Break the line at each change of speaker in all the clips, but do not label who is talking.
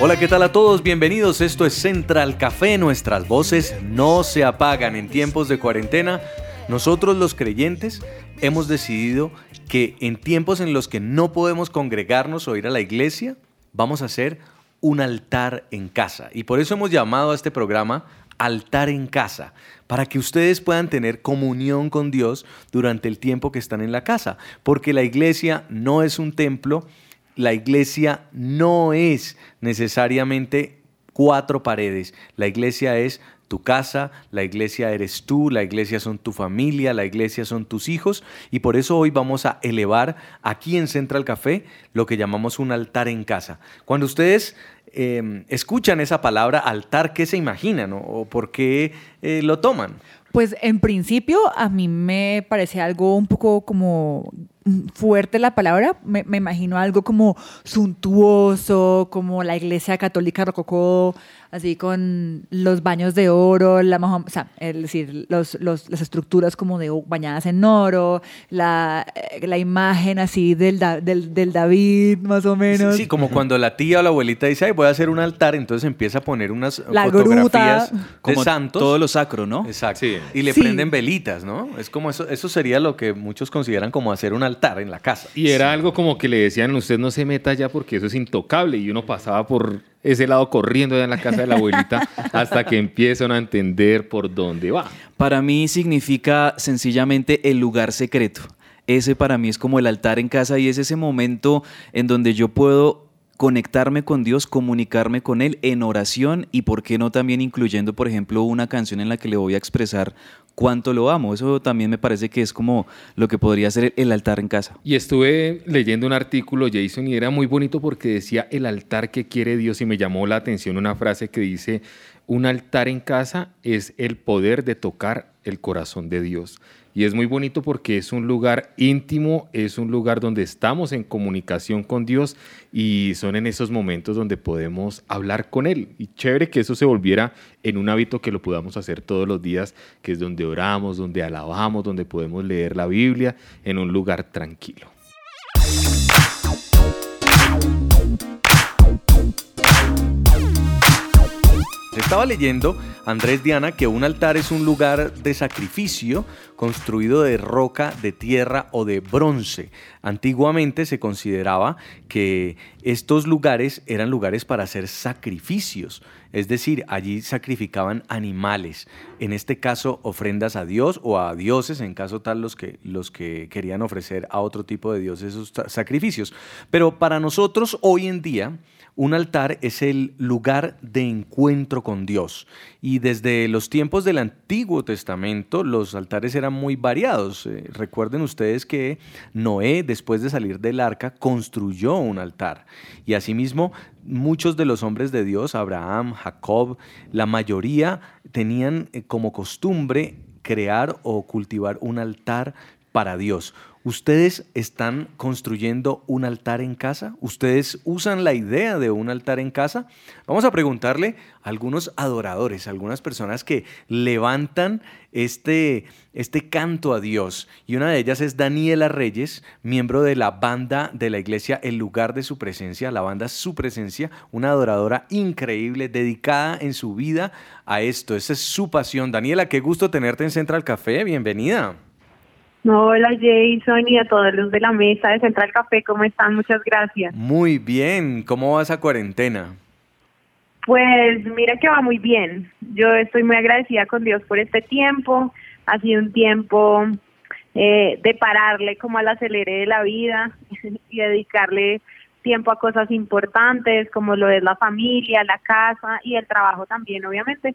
Hola, ¿qué tal a todos? Bienvenidos. Esto es Central Café. Nuestras voces no se apagan en tiempos de cuarentena. Nosotros los creyentes hemos decidido que en tiempos en los que no podemos congregarnos o ir a la iglesia, vamos a hacer un altar en casa. Y por eso hemos llamado a este programa Altar en casa, para que ustedes puedan tener comunión con Dios durante el tiempo que están en la casa. Porque la iglesia no es un templo, la iglesia no es necesariamente cuatro paredes, la iglesia es tu casa, la iglesia eres tú, la iglesia son tu familia, la iglesia son tus hijos y por eso hoy vamos a elevar aquí en Central Café lo que llamamos un altar en casa. Cuando ustedes em, escuchan esa palabra altar, ¿qué se imaginan o, por qué eh, lo toman?
Pues en principio a mí me parece algo un poco como fuerte la palabra, me, me imagino algo como suntuoso, como la iglesia católica rococó, así con los baños de oro, la, o sea, es decir, los, los, las estructuras como de bañadas en oro, la, eh, la imagen así del, del, del, David, más o menos.
Sí, como cuando la tía o la abuelita dice, Ay, voy a hacer un altar, entonces empieza a poner unas la fotografías gruta.
como
santos.
Todo lo sacro, ¿no?
Exacto. Y le prenden velitas, ¿no? Es como eso, eso sería lo que muchos consideran como hacer un altar en la casa.
Y era algo como que le decían, usted no se meta ya porque eso es intocable, y uno pasaba por ese lado corriendo allá en la casa de la abuelita hasta que empiezan a entender por dónde va.
Para mí significa sencillamente el lugar secreto. Ese para mí es como el altar en casa y es ese momento en donde yo puedo conectarme con Dios, comunicarme con Él en oración y por qué no también incluyendo, por ejemplo, una canción en la que le voy a expresar cuánto lo amo. Eso también me parece que es como lo que podría ser el altar en casa.
Y estuve leyendo un artículo, Jason, y era muy bonito porque decía el altar que quiere Dios y me llamó la atención una frase que dice, un altar en casa es el poder de tocar el corazón de Dios. Y es muy bonito porque es un lugar íntimo, es un lugar donde estamos en comunicación con Dios y son en esos momentos donde podemos hablar con Él. Y chévere que eso se volviera en un hábito que lo podamos hacer todos los días, que es donde oramos, donde alabamos, donde podemos leer la Biblia en un lugar tranquilo.
Estaba leyendo, Andrés Diana, que un altar es un lugar de sacrificio construido de roca, de tierra o de bronce. Antiguamente se consideraba que estos lugares eran lugares para hacer sacrificios, es decir, allí sacrificaban animales, en este caso ofrendas a Dios o a dioses, en caso tal los que, los que querían ofrecer a otro tipo de dioses esos sacrificios. Pero para nosotros hoy en día, un altar es el lugar de encuentro con Dios. Y desde los tiempos del Antiguo Testamento, los altares eran muy variados. Eh, recuerden ustedes que Noé, después de salir del arca, construyó un altar. Y asimismo, muchos de los hombres de Dios, Abraham, Jacob, la mayoría tenían eh, como costumbre crear o cultivar un altar para Dios. ¿Ustedes están construyendo un altar en casa? ¿Ustedes usan la idea de un altar en casa? Vamos a preguntarle a algunos adoradores, algunas personas que levantan este, este canto a Dios. Y una de ellas es Daniela Reyes, miembro de la banda de la iglesia El lugar de su presencia, la banda Su Presencia, una adoradora increíble, dedicada en su vida a esto. Esa es su pasión. Daniela, qué gusto tenerte en Central Café. Bienvenida.
Hola Jason y a todos los de la mesa de Central Café, ¿cómo están? Muchas gracias.
Muy bien, ¿cómo va esa cuarentena?
Pues mira que va muy bien. Yo estoy muy agradecida con Dios por este tiempo. Ha sido un tiempo eh, de pararle como al acelere de la vida y dedicarle tiempo a cosas importantes como lo es la familia, la casa y el trabajo también, obviamente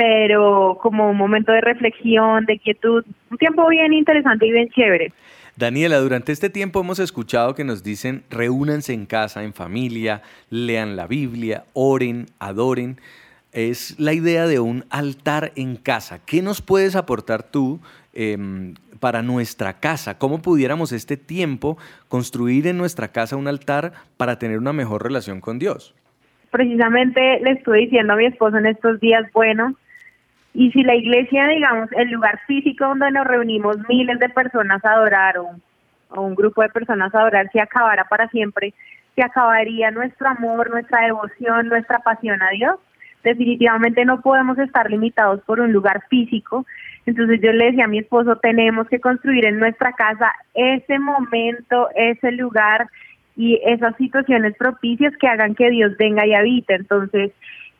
pero como un momento de reflexión, de quietud, un tiempo bien interesante y bien chévere.
Daniela, durante este tiempo hemos escuchado que nos dicen reúnanse en casa, en familia, lean la Biblia, oren, adoren. Es la idea de un altar en casa. ¿Qué nos puedes aportar tú em, para nuestra casa? ¿Cómo pudiéramos este tiempo construir en nuestra casa un altar para tener una mejor relación con Dios?
Precisamente le estuve diciendo a mi esposo en estos días, bueno, y si la iglesia, digamos, el lugar físico donde nos reunimos miles de personas a adorar o o un grupo de personas a adorar se acabara para siempre, se acabaría nuestro amor, nuestra devoción, nuestra pasión a Dios. Definitivamente no podemos estar limitados por un lugar físico. Entonces yo le decía a mi esposo, tenemos que construir en nuestra casa ese momento, ese lugar y esas situaciones propicias que hagan que Dios venga y habite. Entonces,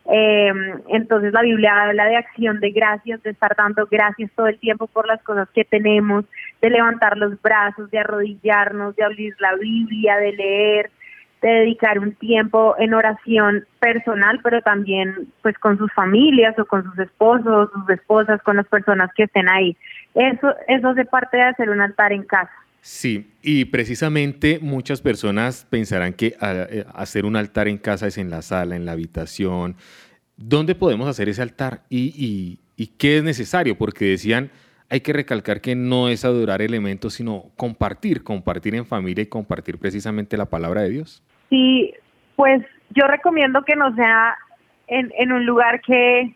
eh, entonces la Biblia habla de acción de gracias, de estar dando gracias todo el tiempo por las cosas que tenemos, de levantar los brazos, de arrodillarnos, de abrir la Biblia, de leer, de dedicar un tiempo en oración personal, pero también pues con sus familias o con sus esposos, sus esposas, con las personas que estén ahí. Eso, eso hace parte de hacer un altar en casa.
Sí, y precisamente muchas personas pensarán que eh, hacer un altar en casa es en la sala, en la habitación. ¿Dónde podemos hacer ese altar? ¿Y, y, qué es necesario? Porque decían, hay que recalcar que no es adorar elementos, sino compartir, compartir en familia y compartir precisamente la palabra de Dios.
Sí, pues yo recomiendo que no sea en, en un lugar que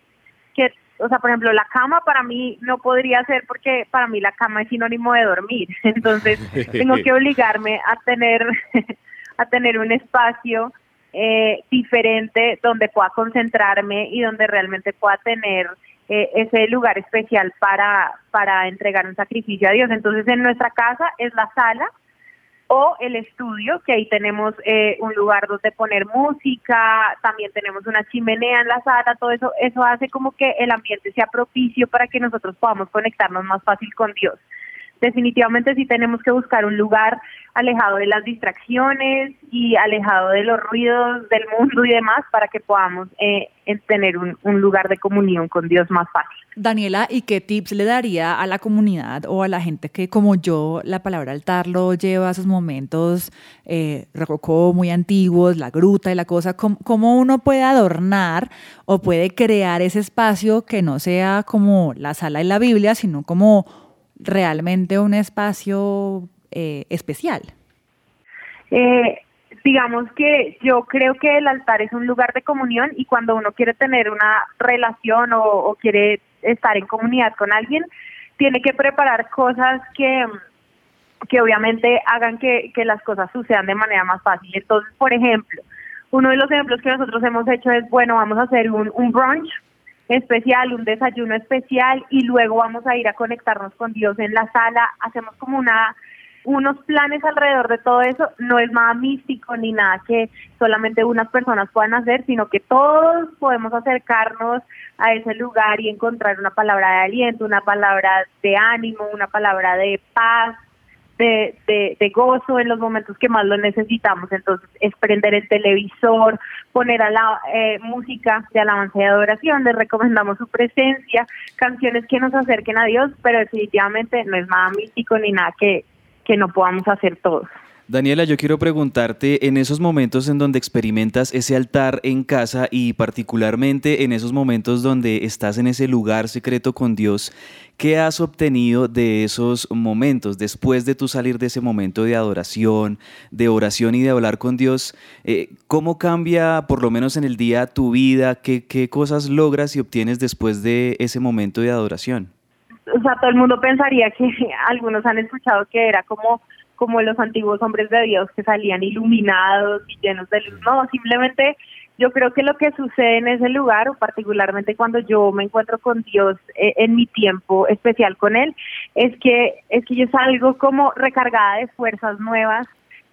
o sea, por ejemplo, la cama para mí no podría ser porque para mí la cama es sinónimo de dormir. Entonces, tengo que obligarme a tener a tener un espacio eh, diferente donde pueda concentrarme y donde realmente pueda tener eh, ese lugar especial para para entregar un sacrificio a Dios. Entonces, en nuestra casa es la sala o el estudio, que ahí tenemos eh, un lugar donde poner música, también tenemos una chimenea en la sala, todo eso, eso hace como que el ambiente sea propicio para que nosotros podamos conectarnos más fácil con Dios definitivamente sí tenemos que buscar un lugar alejado de las distracciones y alejado de los ruidos del mundo y demás para que podamos eh, tener un, lugar de comunión con Dios más fácil.
Daniela, ¿y qué tips le daría a la comunidad o a la gente que como yo la palabra altar lo lleva a sus momentos eh, rococó muy antiguos, la gruta y la cosa? ¿Cómo, ¿Cómo uno puede adornar o puede crear ese espacio que no sea como la sala de la Biblia, sino como realmente un espacio eh, especial?
Eh, digamos que yo creo que el altar es un lugar de comunión y cuando uno quiere tener una relación o, quiere estar en comunidad con alguien, tiene que preparar cosas que, que obviamente hagan que, que las cosas sucedan de manera más fácil. Entonces, por ejemplo, uno de los ejemplos que nosotros hemos hecho es, bueno, vamos a hacer un, un brunch especial, un desayuno especial y luego vamos a ir a conectarnos con Dios en la sala, hacemos como una unos planes alrededor de todo eso, no es nada místico ni nada que solamente unas personas puedan hacer, sino que todos podemos acercarnos a ese lugar y encontrar una palabra de aliento, una palabra de ánimo, una palabra de paz, de, de, gozo en los momentos que más lo necesitamos. Entonces, es prender el televisor, poner a la eh, música de alabanza y adoración, les recomendamos su presencia, canciones que nos acerquen a Dios, pero definitivamente no es nada místico ni nada que, que no podamos hacer todos.
Daniela, yo quiero preguntarte, en esos momentos en donde experimentas ese altar en casa y particularmente en esos momentos donde estás en ese lugar secreto con Dios, ¿qué has obtenido de esos momentos después de tu salir de ese momento de adoración, de oración y de hablar con Dios? Eh, ¿Cómo cambia, por lo menos en el día, tu vida? ¿Qué, ¿Qué cosas logras y obtienes después de ese momento de adoración?
O sea, todo el mundo pensaría que algunos han escuchado que era como como los antiguos hombres de Dios que salían iluminados y llenos de luz. No, simplemente yo creo que lo que sucede en ese lugar, o particularmente cuando yo me encuentro con Dios eh, en mi tiempo especial con Él, es que, es que yo salgo como recargada de fuerzas nuevas,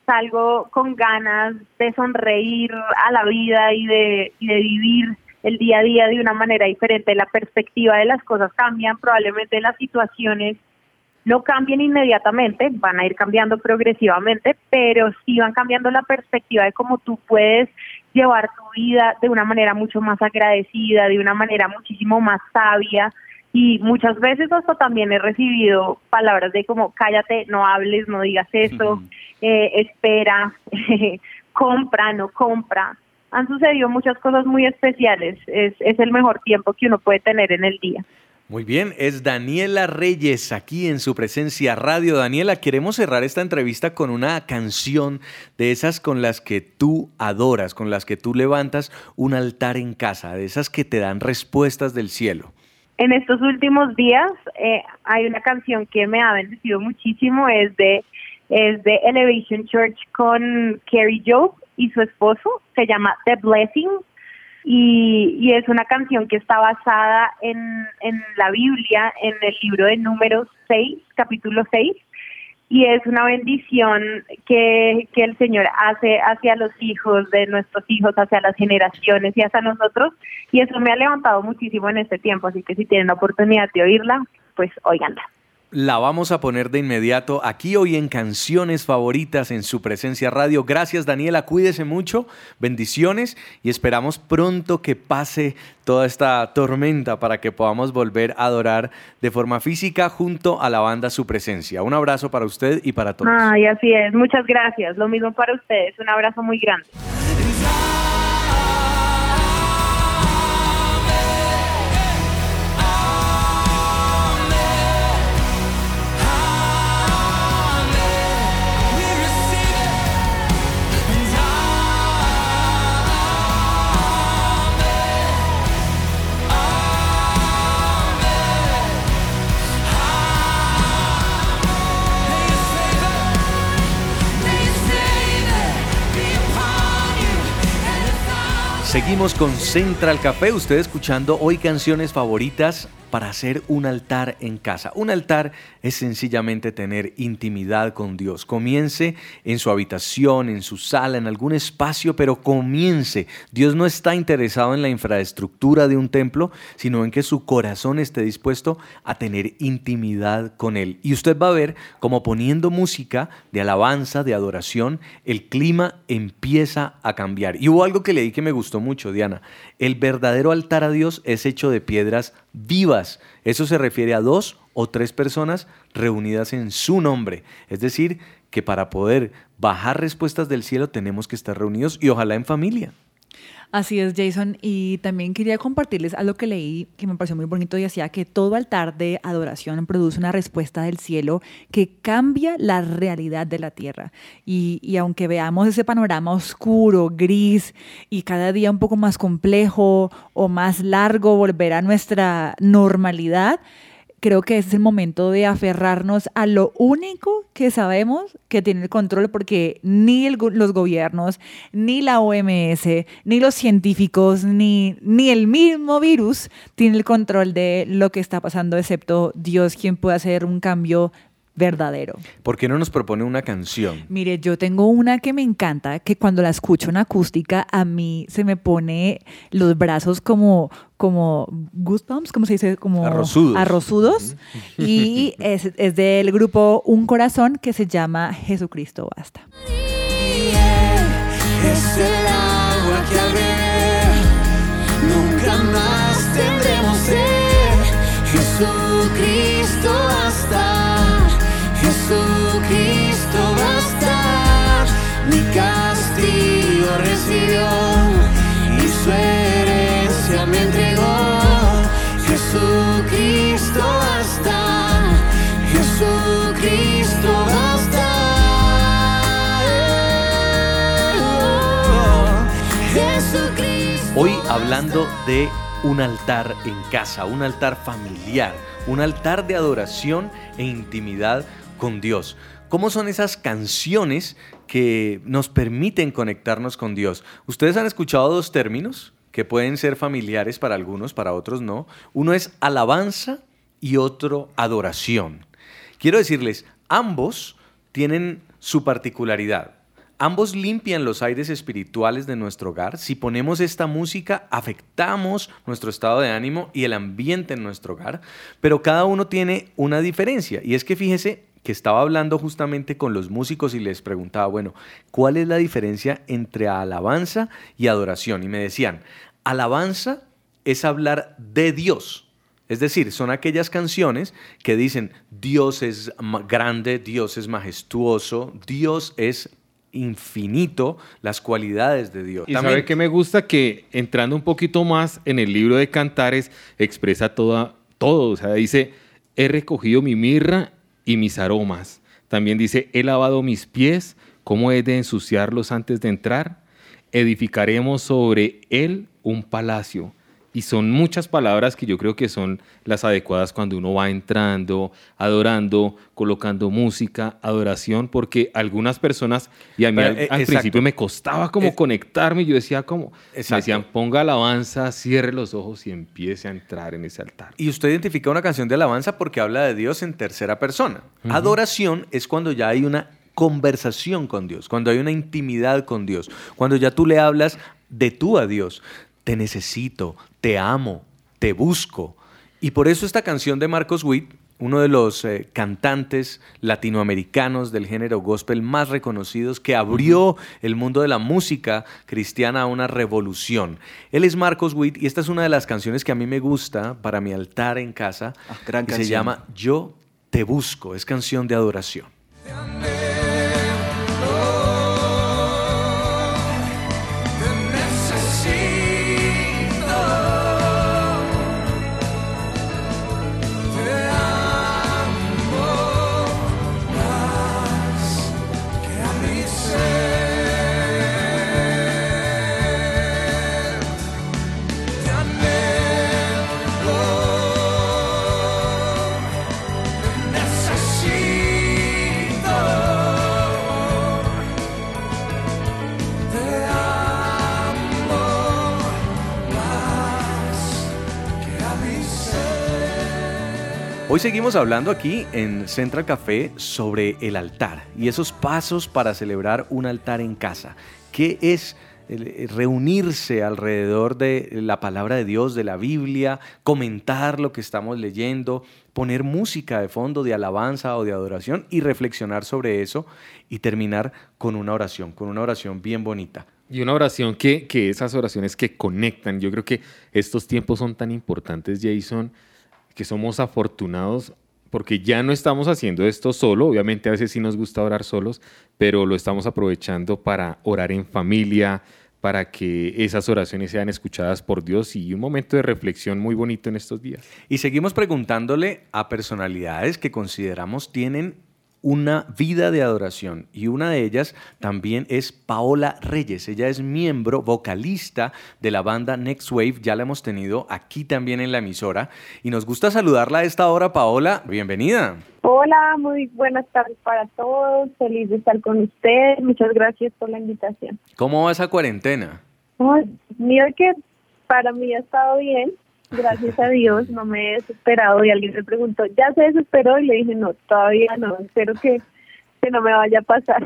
salgo con ganas de sonreír a la vida y de, y de vivir el día a día de una manera diferente. La perspectiva de las cosas cambian, probablemente las situaciones no cambien inmediatamente, van a ir cambiando progresivamente, pero sí van cambiando la perspectiva de cómo tú puedes llevar tu vida de una manera mucho más agradecida, de una manera muchísimo más sabia. Y muchas veces hasta también he recibido palabras de como cállate, no hables, no digas eso, eh, espera, compra, no compra. Han sucedido muchas cosas muy especiales. Es, es el mejor tiempo que uno puede tener en el día.
Muy bien, es Daniela Reyes aquí en su presencia radio. Daniela, queremos cerrar esta entrevista con una canción de esas con las que tú adoras, con las que tú levantas un altar en casa, de esas que te dan respuestas del cielo.
En estos últimos días eh, hay una canción que me ha bendecido muchísimo, es de Es de Elevation Church con Kerry Joe y su esposo. Se llama The Blessing y, y es una canción que está basada en, en la Biblia, en el libro de Números 6, capítulo 6 y es una bendición que, que el Señor hace hacia los hijos de nuestros hijos, hacia las generaciones y hacia nosotros. Y eso me ha levantado muchísimo en este tiempo, así que si tienen la oportunidad de oírla, pues oiganla
la vamos a poner de inmediato aquí hoy en Canciones Favoritas en su presencia radio. Gracias Daniela, cuídese mucho, bendiciones y esperamos pronto que pase toda esta tormenta para que podamos volver a adorar de forma física junto a la banda Su Presencia. Un abrazo para usted y para todos.
Ay, así es, muchas gracias. Lo mismo para ustedes, un abrazo muy grande.
Seguimos con Central Café, usted escuchando hoy canciones favoritas para hacer un altar en casa. Un altar es sencillamente tener intimidad con Dios. Comience en su habitación, en su sala, en algún espacio, pero comience. Dios no está interesado en la infraestructura de un templo, sino en que su corazón esté dispuesto a tener intimidad con Él. Y usted va a ver cómo poniendo música de alabanza, de adoración, el clima empieza a cambiar. Y hubo algo que leí que me gustó mucho, Diana. El verdadero altar a Dios es hecho de piedras vivas. Eso se refiere a dos o tres personas reunidas en su nombre. Es decir, que para poder bajar respuestas del cielo tenemos que estar reunidos y ojalá en familia.
Así es, Jason. Y también quería compartirles algo que leí que me pareció muy bonito y decía que todo altar de adoración produce una respuesta del cielo que cambia la realidad de la tierra. Y, y aunque veamos ese panorama oscuro, gris y cada día un poco más complejo o más largo volver a nuestra normalidad, creo que es el momento de aferrarnos a lo único que sabemos que tiene el control, porque ni los gobiernos, ni la OMS, ni los científicos, ni, ni el mismo virus tiene el control de lo que está pasando, excepto Dios, quien puede hacer un cambio verdadero.
¿Por qué no nos propone una canción?
Mire, yo tengo una que me encanta, que cuando la escucho en acústica, a mí se me pone los brazos como, como goosebumps, ¿cómo se dice? Como
arrozudos.
arrozudos. Y es, es del grupo Un Corazón que se llama Jesucristo Basta.
Es el agua que al nunca más Jesucristo basta, mi castigo recibió y su herencia me entregó. Jesucristo basta, Jesucristo basta.
Jesucristo Hoy hablando de un altar en casa, un altar familiar, un altar de adoración e intimidad con Dios. ¿Cómo son esas canciones que nos permiten conectarnos con Dios? Ustedes han escuchado dos términos que pueden ser familiares para algunos, para otros no. Uno es alabanza y otro adoración. Quiero decirles, ambos tienen su particularidad. Ambos limpian los aires espirituales de nuestro hogar. Si ponemos esta música, afectamos nuestro estado de ánimo y el ambiente en nuestro hogar, pero cada uno tiene una diferencia. Y es que fíjese, que estaba hablando justamente con los músicos y les preguntaba, bueno, ¿cuál es la diferencia entre alabanza y adoración? Y me decían, alabanza es hablar de Dios. Es decir, son aquellas canciones que dicen, Dios es grande, Dios es majestuoso, Dios es infinito, las cualidades de Dios.
Y También, sabe que me gusta que entrando un poquito más en el libro de Cantares expresa toda, todo, o sea, dice, he recogido mi mirra y mis aromas. También dice, he lavado mis pies, ¿cómo he de ensuciarlos antes de entrar? Edificaremos sobre él un palacio Y son muchas palabras que yo creo que son las adecuadas cuando uno va entrando, adorando, colocando música, adoración, porque algunas personas, y a mí
Pero,
al,
eh,
al principio me costaba como
Es-
conectarme, yo decía como, me decían, ponga alabanza, cierre los ojos y empiece a entrar en ese altar.
Y usted identifica una canción de alabanza porque habla de Dios en tercera persona. Adoración es cuando ya hay una conversación con Dios, cuando hay una intimidad con Dios, cuando ya tú le hablas de tú a Dios. Te necesito, te amo, te busco. Y por eso esta canción de Marcos Witt, uno de los eh, cantantes latinoamericanos del género gospel más reconocidos, que abrió el mundo de la música cristiana a una revolución. Él es Marcos Witt y esta es una de las canciones que a mí me gusta para mi altar en casa.
Ah, gran
y se
canción.
llama Yo te busco, es canción de adoración. Hoy seguimos hablando aquí en Central Café sobre el altar y esos pasos para celebrar un altar en casa. ¿Qué es el reunirse alrededor de la palabra de Dios, de la Biblia, comentar lo que estamos leyendo, poner música de fondo de alabanza o de adoración y reflexionar sobre eso y terminar con una oración, con una oración bien bonita?
Y una oración que, que esas oraciones que conectan. Yo creo que estos tiempos son tan importantes, Jason, que somos afortunados porque ya no estamos haciendo esto solo. Obviamente a veces sí nos gusta orar solos, pero lo estamos aprovechando para orar en familia, para que esas oraciones sean escuchadas por Dios y un momento de reflexión muy bonito en estos días.
Y seguimos preguntándole a personalidades que consideramos tienen una vida de adoración y una de ellas también es Paola Reyes. Ella es miembro, vocalista de la banda Next Wave. Ya la hemos tenido aquí también en la emisora y nos gusta saludarla a esta hora, Paola. Bienvenida.
Hola, muy buenas tardes para todos. Feliz de estar con ustedes. Muchas gracias por la invitación.
¿Cómo va esa cuarentena?
Ay, mira que para mí ha estado bien. Gracias a Dios, no me he desesperado. Y alguien me preguntó, ¿ya se desesperó? Y le dije, no, todavía no. Espero que, que no me vaya a pasar.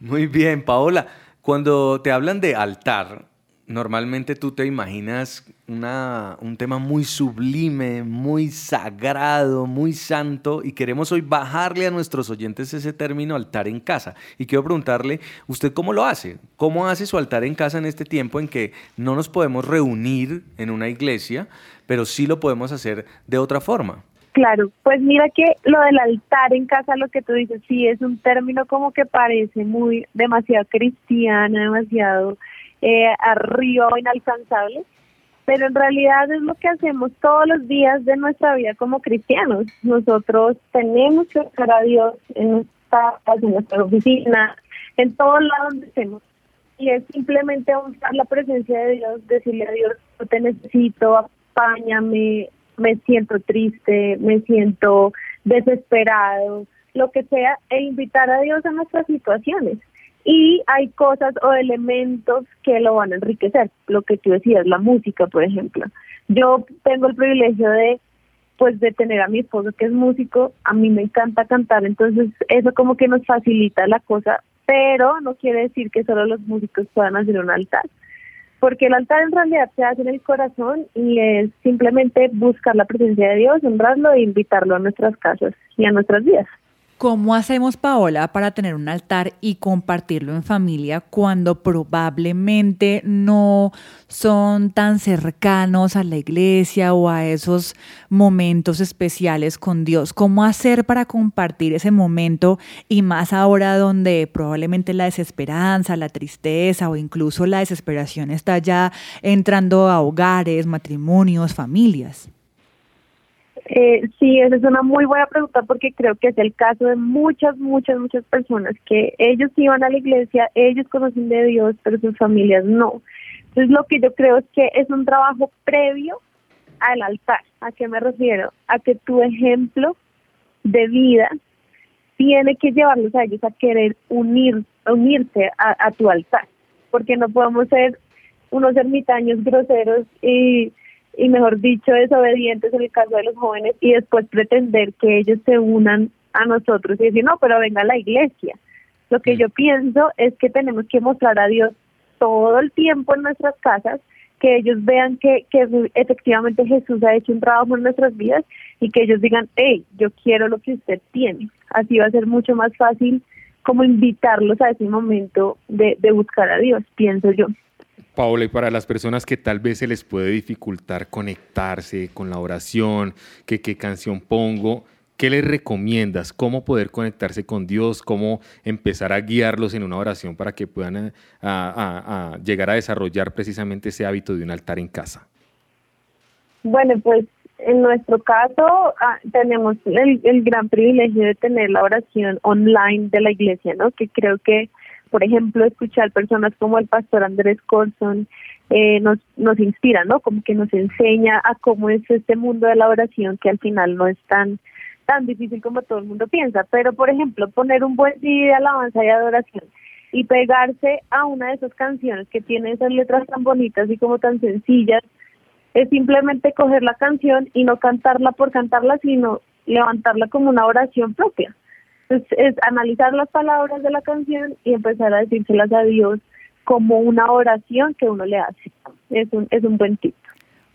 Muy bien, Paola. Cuando te hablan de altar, normalmente tú te imaginas una, un tema muy sublime, muy sagrado, muy santo, y queremos hoy bajarle a nuestros oyentes ese término altar en casa. Y quiero preguntarle, ¿usted cómo lo hace? ¿Cómo hace su altar en casa en este tiempo en que no nos podemos reunir en una iglesia, pero sí lo podemos hacer de otra forma?
Claro, pues mira que lo del altar en casa, lo que tú dices, sí es un término como que parece muy demasiado cristiano, demasiado eh, arriba inalcanzable, pero en realidad es lo que hacemos todos los días de nuestra vida como cristianos. Nosotros tenemos que buscar a Dios en nuestra, en nuestra oficina, en todos lados donde estemos. Y es simplemente buscar la presencia de Dios, decirle a Dios, yo te necesito, apáñame, me siento triste, me siento desesperado, lo que sea, e invitar a Dios a nuestras situaciones. Y hay cosas o elementos que lo van a enriquecer, lo que tú decías, la música, por ejemplo. Yo tengo el privilegio de pues de tener a mi esposo que es músico, a mí me encanta cantar, entonces eso como que nos facilita la cosa, pero no quiere decir que solo los músicos puedan hacer un altar porque el altar en realidad se hace en el corazón y es simplemente buscar la presencia de Dios, honrarlo e invitarlo a nuestras casas y a nuestras vidas.
¿Cómo hacemos, Paola, para tener un altar y compartirlo en familia cuando probablemente no son tan cercanos a la iglesia o a esos momentos especiales con Dios? ¿Cómo hacer para compartir ese momento y más ahora donde probablemente la desesperanza, la tristeza o incluso la desesperación está ya entrando a hogares, matrimonios, familias?
Eh, sí, esa es una muy buena pregunta porque creo que es el caso de muchas, muchas, muchas personas que ellos iban a la iglesia, ellos conocen de Dios, pero sus familias no. Entonces lo que yo creo es que es un trabajo previo al altar. ¿A qué me refiero? A que tu ejemplo de vida tiene que llevarlos a ellos a querer unir, unirse a, a tu altar, porque no podemos ser unos ermitaños groseros y, y mejor dicho desobedientes en el caso de los jóvenes y después pretender que ellos se unan a nosotros y decir no pero venga a la iglesia lo que yo pienso es que tenemos que mostrar a Dios todo el tiempo en nuestras casas que ellos vean que, que efectivamente Jesús ha hecho un trabajo en nuestras vidas y que ellos digan, hey, yo quiero lo que usted tiene. Así va a ser mucho más fácil como invitarlos a ese momento de, de buscar a Dios, pienso yo.
Paola, y para las personas que tal vez se les puede dificultar conectarse con la oración, que qué canción pongo, ¿qué les recomiendas? ¿Cómo poder conectarse con Dios? ¿Cómo empezar a guiarlos en una oración para que puedan eh, llegar a desarrollar precisamente ese hábito de un altar en casa?
Bueno, pues en nuestro caso ah, tenemos el gran privilegio de tener la oración online de la iglesia, ¿no? Que creo que, por ejemplo, escuchar personas como el pastor Andrés Corson eh, nos, nos inspira, ¿no? Como que nos enseña a cómo es este mundo de la oración que al final no es tan tan difícil como todo el mundo piensa. Pero, por ejemplo, poner un buen CD de alabanza y adoración y pegarse a una de esas canciones que tiene esas letras tan bonitas y como tan sencillas es simplemente coger la canción y no cantarla por cantarla, sino levantarla como una oración propia. Entonces, es analizar las palabras de la canción y empezar a decírselas a Dios como una oración que uno le hace. Es un, es un buen tip.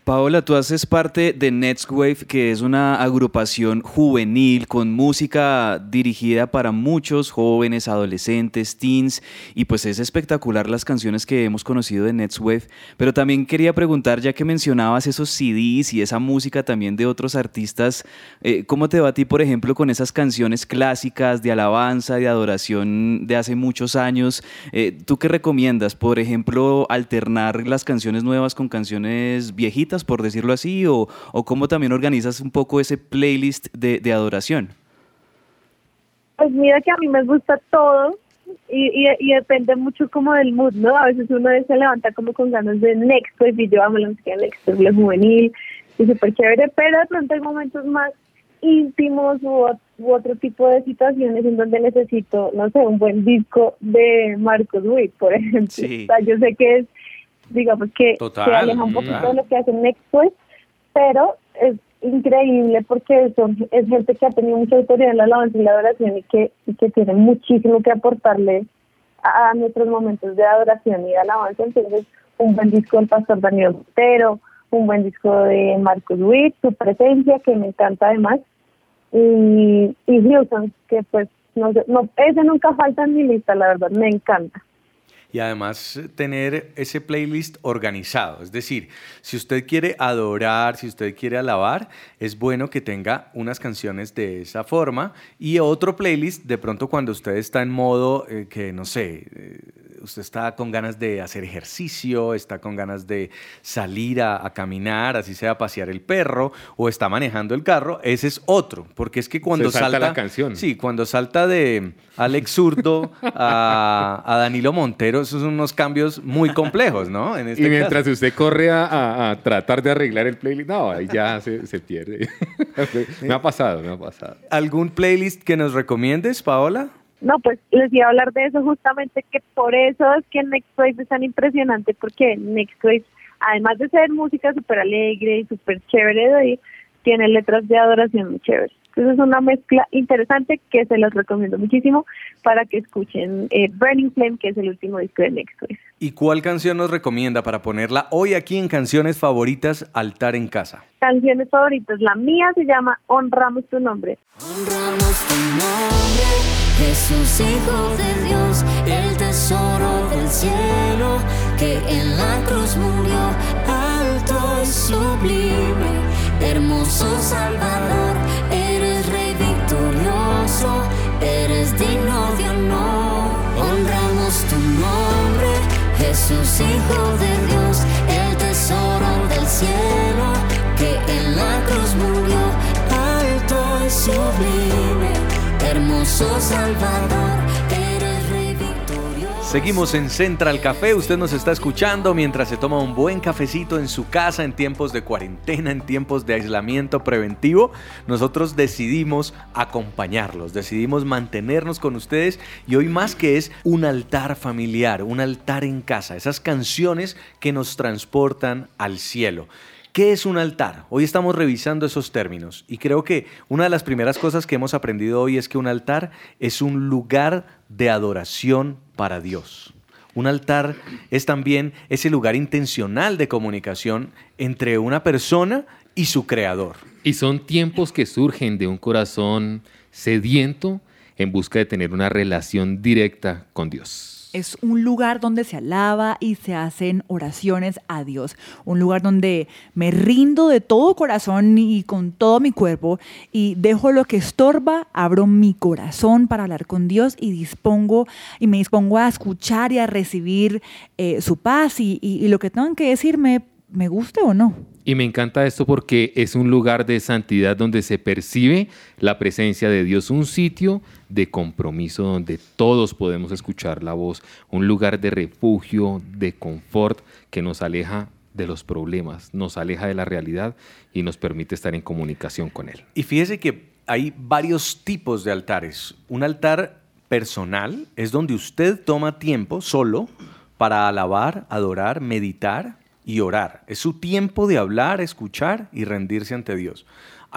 Paola, tú haces parte de Next Wave, que es una agrupación juvenil con música dirigida para muchos jóvenes, adolescentes, teens, y pues es espectacular las canciones que hemos conocido de Next Wave. Pero también quería preguntar, ya que mencionabas esos CDs y esa música también de otros artistas, eh, ¿cómo te va a ti, por ejemplo, con esas canciones clásicas de alabanza, de adoración de hace muchos años? Eh, ¿Tú qué recomiendas? Por ejemplo, alternar las canciones nuevas con canciones viejitas por decirlo así, o, o cómo también organizas un poco ese playlist de, de adoración.
Pues mira que a mí me gusta todo y, y, y depende mucho como del mood, ¿no? A veces uno se levanta como con ganas de Next Wave y yo amo la música Next Wave, juvenil y súper chévere, pero de pronto hay momentos más íntimos u, u otro tipo de situaciones en donde necesito, no sé, un buen disco de Marcos Witt, por ejemplo.
Sí.
O sea, yo sé que es, digamos que
Total,
se aleja un poquito
total.
de lo que hace Next Wave, pero es increíble porque son es gente que ha tenido mucha autoridad en la alabanza y la adoración y que, y que tiene muchísimo que aportarle a, a nuestros momentos de adoración y de alabanza. Entonces, un buen disco del pastor Daniel Montero, un buen disco de Marcos Witt, su presencia, que me encanta además, y, y Houston, que pues no, sé, no ese nunca falta en mi lista, la verdad, me encanta.
Y además eh, tener ese playlist organizado. Es decir, si usted quiere adorar, si usted quiere alabar, es bueno que tenga unas canciones de esa forma y otro playlist de pronto cuando usted está en modo eh, que, no sé, eh, usted está con ganas de hacer ejercicio, está con ganas de salir a, a caminar, así sea pasear el perro o está manejando el carro, ese es otro. Porque es que cuando
Se salta
salta...
la canción.
Sí, cuando salta de Alex Zurdo a, a Danilo Montero, esos son unos cambios muy complejos, ¿no? En
Y
este
mientras
caso.
usted corre a tratar de arreglar el playlist, no, ahí ya se, se pierde. me ha pasado, me ha pasado.
¿Algún playlist que nos recomiendes, Paola?
No, pues les iba a hablar de eso justamente, que por eso es que Next Wave es tan impresionante, porque Next Wave, además de ser música súper alegre y súper chévere de oír, tiene letras de adoración muy chéveres. Entonces es una mezcla interesante que se los recomiendo muchísimo para que escuchen eh, Burning Flame, que es el último disco de Next Wave.
¿Y cuál canción nos recomienda para ponerla hoy aquí en Canciones Favoritas Altar en Casa?
Canciones favoritas, la mía se llama Honramos tu nombre.
Honramos tu nombre, Jesús, Hijo de Dios, el tesoro del cielo, que en la cruz murió, alto y sublime, hermoso Salvador, eres Rey victorioso, eres digno de honor. Honramos tu nombre, Jesús, Hijo de Dios, el tesoro del cielo, que en la cruz murió, alto y sublime, hermoso Salvador.
Seguimos en Central Café, usted nos está escuchando mientras se toma un buen cafecito en su casa en tiempos de cuarentena, en tiempos de aislamiento preventivo. Nosotros decidimos acompañarlos, decidimos mantenernos con ustedes y hoy más que es un altar familiar, un altar en casa, esas canciones que nos transportan al cielo. ¿Qué es un altar? Hoy estamos revisando esos términos y creo que una de las primeras cosas que hemos aprendido hoy es que un altar es un lugar de adoración para Dios. Un altar es también ese lugar intencional de comunicación entre una persona y su creador.
Y son tiempos que surgen de un corazón sediento en busca de tener una relación directa con Dios
es un lugar donde se alaba y se hacen oraciones a Dios. Un lugar donde me rindo de todo corazón y con todo mi cuerpo y dejo lo que estorba, abro mi corazón para hablar con Dios y dispongo y me dispongo a escuchar y a recibir eh, su paz y, y lo que tengan que decirme, me guste o no.
Y me encanta esto porque es un lugar de santidad donde se percibe la presencia de Dios, un sitio de compromiso donde todos podemos escuchar la voz, un lugar de refugio, de confort que nos aleja de los problemas, nos aleja de la realidad y nos permite estar en comunicación con Él.
Y fíjese que hay varios tipos de altares. Un altar personal es donde usted toma tiempo solo para alabar, adorar, meditar y orar. Es su tiempo de hablar, escuchar y rendirse ante Dios.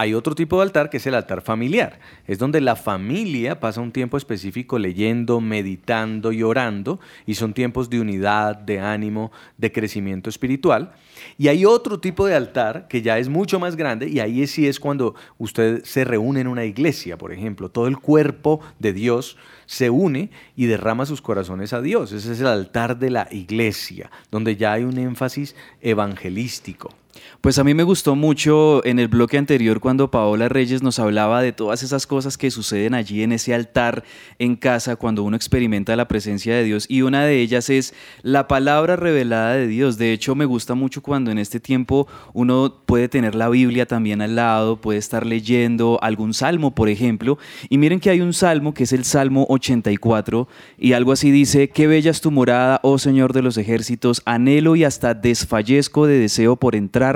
Hay otro tipo de altar que es el altar familiar. Es donde la familia pasa un tiempo específico leyendo, meditando y orando. Y son tiempos de unidad, de ánimo, de crecimiento espiritual. Y hay otro tipo de altar que ya es mucho más grande. Y ahí sí es cuando usted se reúne en una iglesia, por ejemplo. Todo el cuerpo de Dios se une y derrama sus corazones a Dios. Ese es el altar de la iglesia, donde ya hay un énfasis evangelístico.
Pues a mí me gustó mucho en el bloque anterior cuando Paola Reyes nos hablaba de todas esas cosas que suceden allí en ese altar en casa cuando uno experimenta la presencia de Dios y una de ellas es la palabra revelada de Dios. De hecho me gusta mucho cuando en este tiempo uno puede tener la Biblia también al lado, puede estar leyendo algún salmo, por ejemplo, y miren que hay un salmo que es el Salmo 84 y algo así dice, qué bella es tu morada, oh Señor de los ejércitos, anhelo y hasta desfallezco de deseo por entrar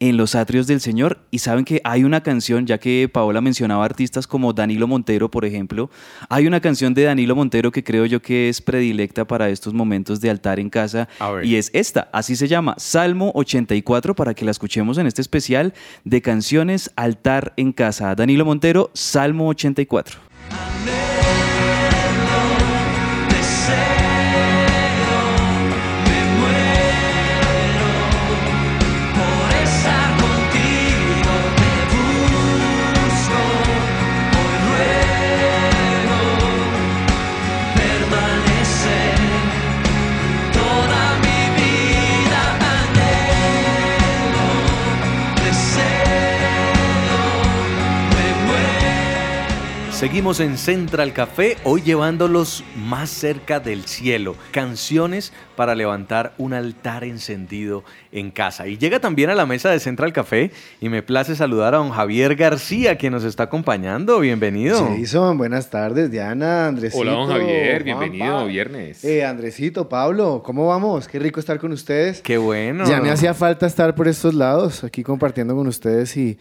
en los atrios del Señor. Y saben que hay una canción, ya que Paola mencionaba artistas como Danilo Montero, por ejemplo, hay una canción de Danilo Montero que creo yo que es predilecta para estos momentos de altar en casa. Y es esta, así se llama, Salmo 84, para que la escuchemos en este especial de canciones Altar en casa. Danilo Montero, Salmo 84.
Seguimos en Central Café, hoy llevándolos más cerca del cielo. Canciones para levantar un altar encendido en casa. Y llega también a la mesa de Central Café y me place saludar a don Javier García, quien nos está acompañando. Bienvenido.
Jason, buenas tardes, Diana, Andresito.
Hola, don Javier, bienvenido, viernes.
Eh, Andresito, Pablo, ¿cómo vamos? Qué rico estar con ustedes.
Qué bueno.
Ya me hacía falta estar por estos lados, aquí compartiendo con ustedes y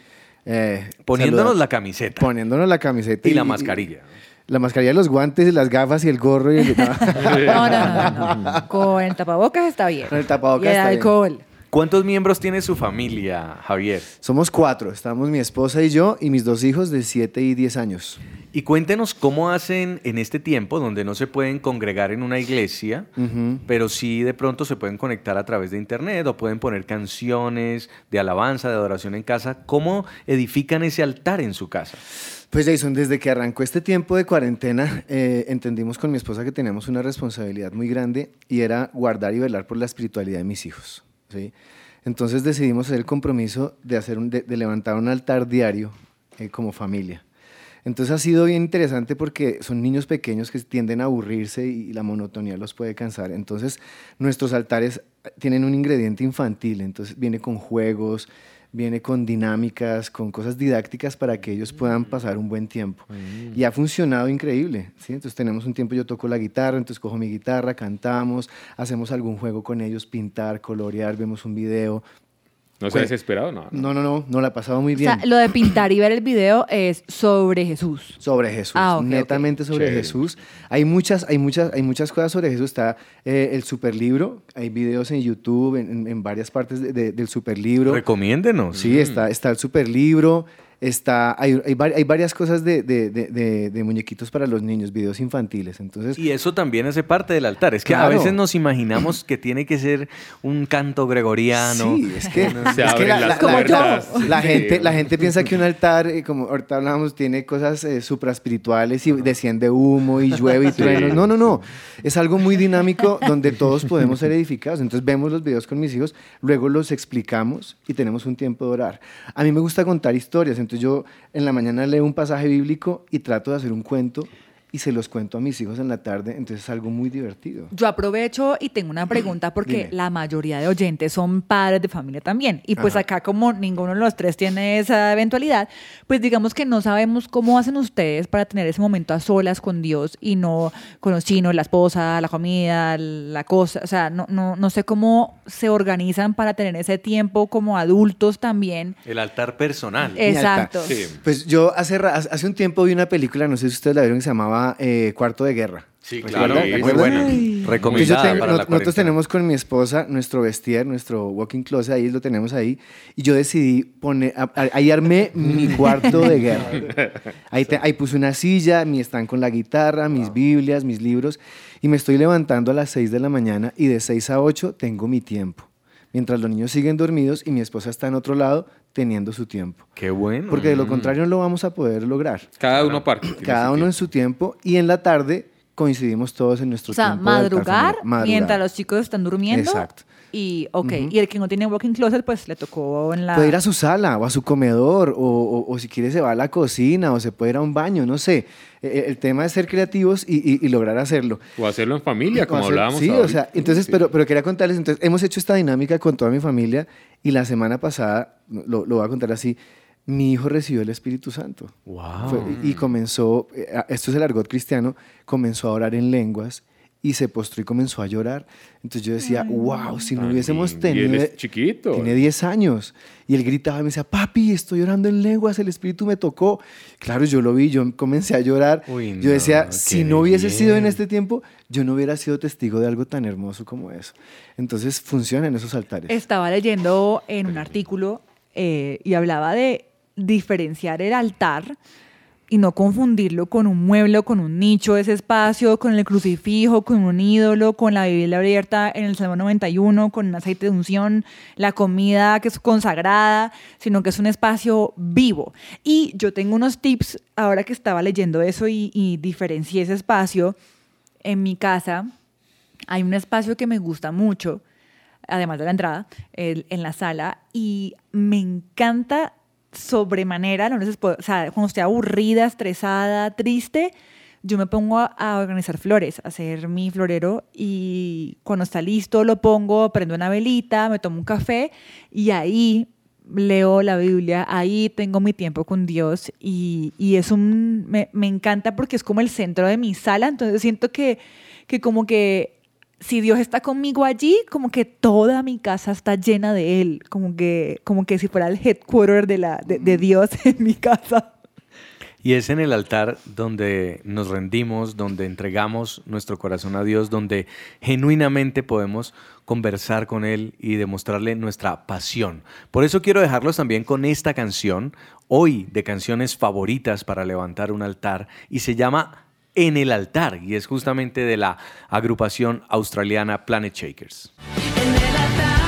eh, poniéndonos la camiseta.
Poniéndonos la camiseta.
Y, la mascarilla.
La mascarilla, los guantes, y las gafas y el gorro. Y el...
no, no, no, Con el tapabocas está bien.
Con el tapabocas
y el alcohol.
¿Cuántos miembros tiene su familia, Javier?
Somos cuatro. Estamos mi esposa y yo y mis dos hijos de 7 y 10 años.
Y cuéntenos cómo hacen en este tiempo donde no se pueden congregar en una iglesia, pero sí de pronto se pueden conectar a través de internet o pueden poner canciones de alabanza, de adoración en casa. ¿Cómo edifican ese altar en su casa?
Pues Jason, desde que arrancó este tiempo de cuarentena, eh, entendimos con mi esposa que teníamos una responsabilidad muy grande y era guardar y velar por la espiritualidad de mis hijos. Entonces decidimos hacer el compromiso de, hacer de, levantar un altar diario eh, como familia. Entonces ha sido bien interesante porque son niños pequeños que tienden a aburrirse y la monotonía los puede cansar. Entonces nuestros altares tienen un ingrediente infantil, entonces viene con juegos, viene con dinámicas, con cosas didácticas para que ellos puedan pasar un buen tiempo. Y ha funcionado increíble, ¿sí? Entonces tenemos un tiempo, yo toco la guitarra, entonces cojo mi guitarra, cantamos, hacemos algún juego con ellos, pintar, colorear, vemos un video,
¿No se ha desesperado? No,
no, no, no, no la ha pasado muy
O
bien.
sea, lo de pintar y ver el video es sobre Jesús.
Sobre Jesús,
Ah,
netamente sobre
Chévere.
Jesús. Hay muchas, hay muchas, hay muchas cosas sobre Jesús. Está eh, el superlibro, hay videos en YouTube, en, en- en varias partes de- de- del superlibro.
Recomiéndenos.
Sí, está, está el superlibro, está, hay, hay, vari- hay varias cosas de, de- de- de- de muñequitos para los niños, videos infantiles. Entonces,
Y eso también hace parte del altar. Es que a veces nos imaginamos que tiene que ser un canto gregoriano.
Sí, es que,
Se
es que
abren
la,
las
la-
Como
la-
yo.
puertas.
la
Sí,
gente, la gente piensa que un altar, eh, como ahorita hablábamos, tiene cosas eh, supraespirituales y desciende humo y llueve y
Sí.
truenos. No, no, no. Es algo muy dinámico donde todos podemos ser edificados. Entonces vemos los videos con mis hijos, luego los explicamos y tenemos un tiempo de orar. A mí me gusta contar historias, entonces yo en la mañana leo un pasaje bíblico y trato de hacer un cuento y se los cuento a mis hijos en la tarde, entonces es algo muy divertido.
Yo aprovecho y tengo una pregunta porque
Dime.
la mayoría de oyentes son padres de familia también. Y pues
Ajá.
acá como ninguno de los tres tiene esa eventualidad, pues digamos que no sabemos cómo hacen ustedes para tener ese momento a solas con Dios y no con los chinos, la esposa, la comida, la cosa. O sea, no, no, no sé cómo se organizan para tener ese tiempo como adultos también.
El altar personal.
Altar.
Exacto.
Sí.
Pues yo hace, hace un tiempo vi una película, no sé si ustedes la vieron, que se llamaba eh, Cuarto de Guerra.
Sí, claro.
Sí,
Muy buena. Recomendada
tengo-
para
no-
la
nosotros tenemos con mi esposa nuestro vestier, nuestro walking closet, ahí lo tenemos ahí. Y yo decidí poner, a- a- ahí armé mi cuarto de guerra. Ahí, te- ahí puse una silla, mi stand con la guitarra, mis Biblias, mis libros. Y me estoy levantando a las 6 de la mañana y de 6 a 8 tengo mi tiempo. Mientras los niños siguen dormidos y mi esposa está en otro lado teniendo su tiempo.
Qué bueno.
Porque de lo contrario no lo vamos a poder lograr.
Cada uno aparte. tiene
Cada uno en su tiempo y en la tarde coincidimos todos en nuestro
O sea,
tiempo. de altar
madrugar, mientras los chicos están durmiendo.
Exacto.
Y, ok, y el que no tiene walking closet, pues le tocó en la...
Puede ir a su sala o a su comedor o, o- o si quiere se va a la cocina o se puede ir a un baño, no sé. Eh, El tema es ser creativos y, y- y lograr hacerlo.
O hacerlo en familia, como
O hacer-
hablábamos
Sí, o sea, entonces,
Sí.
pero, pero quería contarles, entonces, hemos hecho esta dinámica con toda mi familia y la semana pasada, lo, lo voy a contar así, mi hijo recibió el Espíritu Santo.
Wow.
Fue- y comenzó, eh, esto es el argot cristiano, comenzó a orar en lenguas y se postró y comenzó a llorar. Entonces yo decía, wow, si no hubiésemos
lindo. Y él
tenido...
es chiquito.
Tiene 10 años. Y él gritaba y me decía, papi, estoy llorando en lenguas, el Espíritu me tocó. Claro, yo lo vi, yo comencé a llorar.
Uy,
yo decía, si no hubiese sido en este tiempo, yo no hubiera sido testigo de algo tan hermoso como eso. Entonces funcionan esos altares.
Estaba leyendo en un artículo eh, y hablaba de diferenciar el altar y no confundirlo con un mueble, con un nicho, ese espacio, con el crucifijo, con un ídolo, con la Biblia abierta en el Salmo 91, con un aceite de unción, la comida que es consagrada, sino que es un espacio vivo. Y yo tengo unos tips ahora que estaba leyendo eso y, y diferencié ese espacio en mi casa. Hay un espacio que me gusta mucho, además de la entrada, en la sala, y me encanta sobremanera, no les puedo- o sea, cuando estoy aburrida, estresada, triste, yo me pongo a, a organizar flores, a hacer mi florero y cuando está listo lo pongo, prendo una velita, me tomo un café y ahí leo la Biblia, ahí tengo mi tiempo con Dios y, y es un, me, me encanta porque es como el centro de mi sala, entonces siento que, que como que si Dios está conmigo allí, como que toda mi casa está llena de Él, como que, como que si fuera el headquarter de, la, de, de Dios en mi casa.
Y es en el altar donde nos rendimos, donde entregamos nuestro corazón a Dios, donde genuinamente podemos conversar con Él y demostrarle nuestra pasión. Por eso quiero dejarlos también con esta canción, hoy de canciones favoritas para levantar un altar, y se llama En el altar, y es justamente de la agrupación australiana Planet Shakers.
En el altar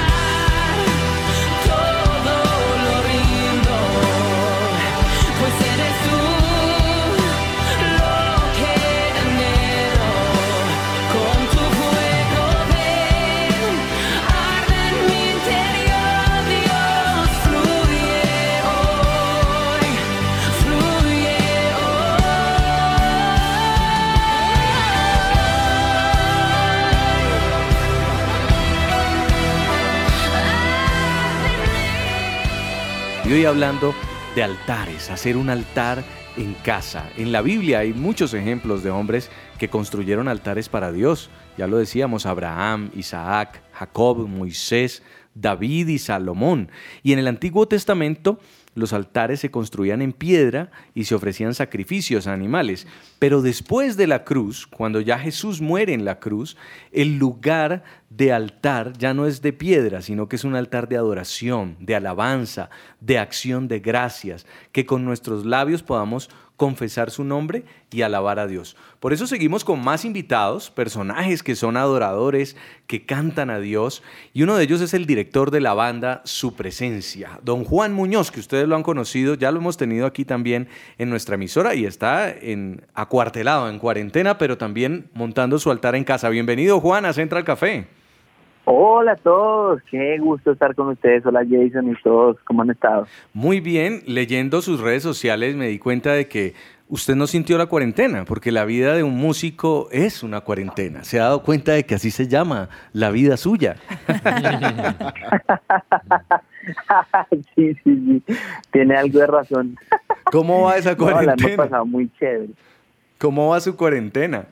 hoy
hablando de altares, hacer un altar en casa. En la Biblia hay muchos ejemplos de hombres que construyeron altares para Dios. Ya lo decíamos, Abraham, Isaac, Jacob, Moisés, David y Salomón. Y en el Antiguo Testamento los altares se construían en piedra y se ofrecían sacrificios a animales. Pero después de la cruz, cuando ya Jesús muere en la cruz, el lugar de altar ya no es de piedra, sino que es un altar de adoración, de alabanza, de acción de gracias, que con nuestros labios podamos confesar su nombre y alabar a Dios. Por eso seguimos con más invitados, personajes que son adoradores, que cantan a Dios, y uno de ellos es el director de la banda Su Presencia, don Juan Muñoz, que ustedes lo han conocido, ya lo hemos tenido aquí también en nuestra emisora y está en acuartelado, en cuarentena, pero también montando su altar en casa. Bienvenido Juan a Central Café.
Hola a todos, qué gusto estar con ustedes. Hola Jason y todos, ¿cómo han estado?
Muy bien, leyendo sus redes sociales me di cuenta de que usted no sintió la cuarentena, porque la vida de un músico es una cuarentena. Se ha dado cuenta de que así se llama la vida suya.
sí, sí, sí, tiene algo de razón.
¿Cómo va esa
No, la hemos
cuarentena?
pasado muy chévere.
¿Cómo va su cuarentena?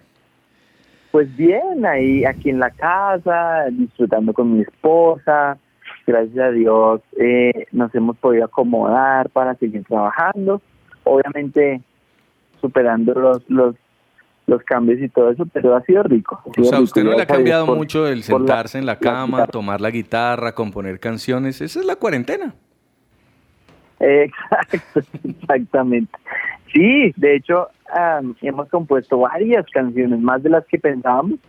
Pues bien, ahí aquí en la casa, disfrutando con mi esposa. Gracias a Dios eh, nos hemos podido acomodar para seguir trabajando. Obviamente superando los los los cambios y todo eso, pero ha sido rico. Ha
O sea,
rico,
usted no le ha cambiado
por-
mucho el
la-
sentarse en la cama, tomar la guitarra, componer canciones. Esa es la cuarentena.
Exacto, exactamente. Sí, de hecho, am, hemos compuesto varias canciones, más de las que pensábamos,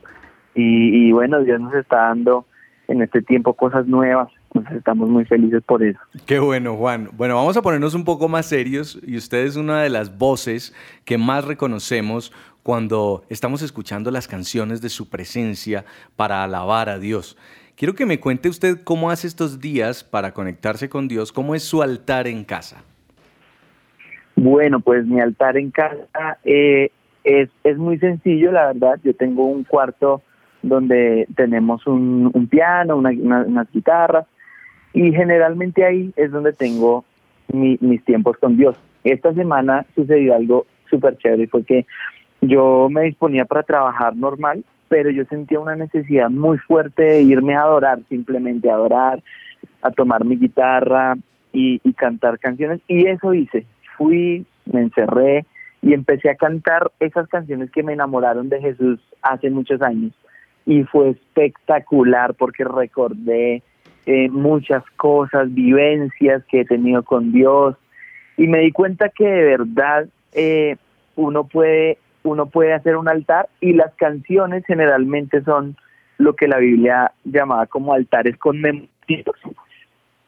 y, y bueno, Dios nos está dando en este tiempo cosas nuevas, entonces estamos muy felices por eso.
Qué bueno, Juan. Bueno, vamos a ponernos un poco más serios y usted es una de las voces que más reconocemos cuando estamos escuchando las canciones de su presencia para alabar a Dios. Quiero que me cuente usted cómo hace estos días para conectarse con Dios, cómo es su altar en casa.
Bueno, pues mi altar en casa eh, es, es muy sencillo, la verdad. Yo tengo un cuarto donde tenemos un, un piano, una, una- unas guitarras, y generalmente ahí es donde tengo mi- mis tiempos con Dios. Esta semana sucedió algo súper chévere, fue que yo me disponía para trabajar normal, pero yo sentía una necesidad muy fuerte de irme a adorar, simplemente a adorar, a tomar mi guitarra y, y cantar canciones, y eso hice. Fui, me encerré y empecé a cantar esas canciones que me enamoraron de Jesús hace muchos años. Y fue espectacular porque recordé eh, muchas cosas, vivencias que he tenido con Dios y me di cuenta que de verdad eh, uno puede uno puede hacer un altar y las canciones generalmente son lo que la Biblia llamaba como altares conmemorativos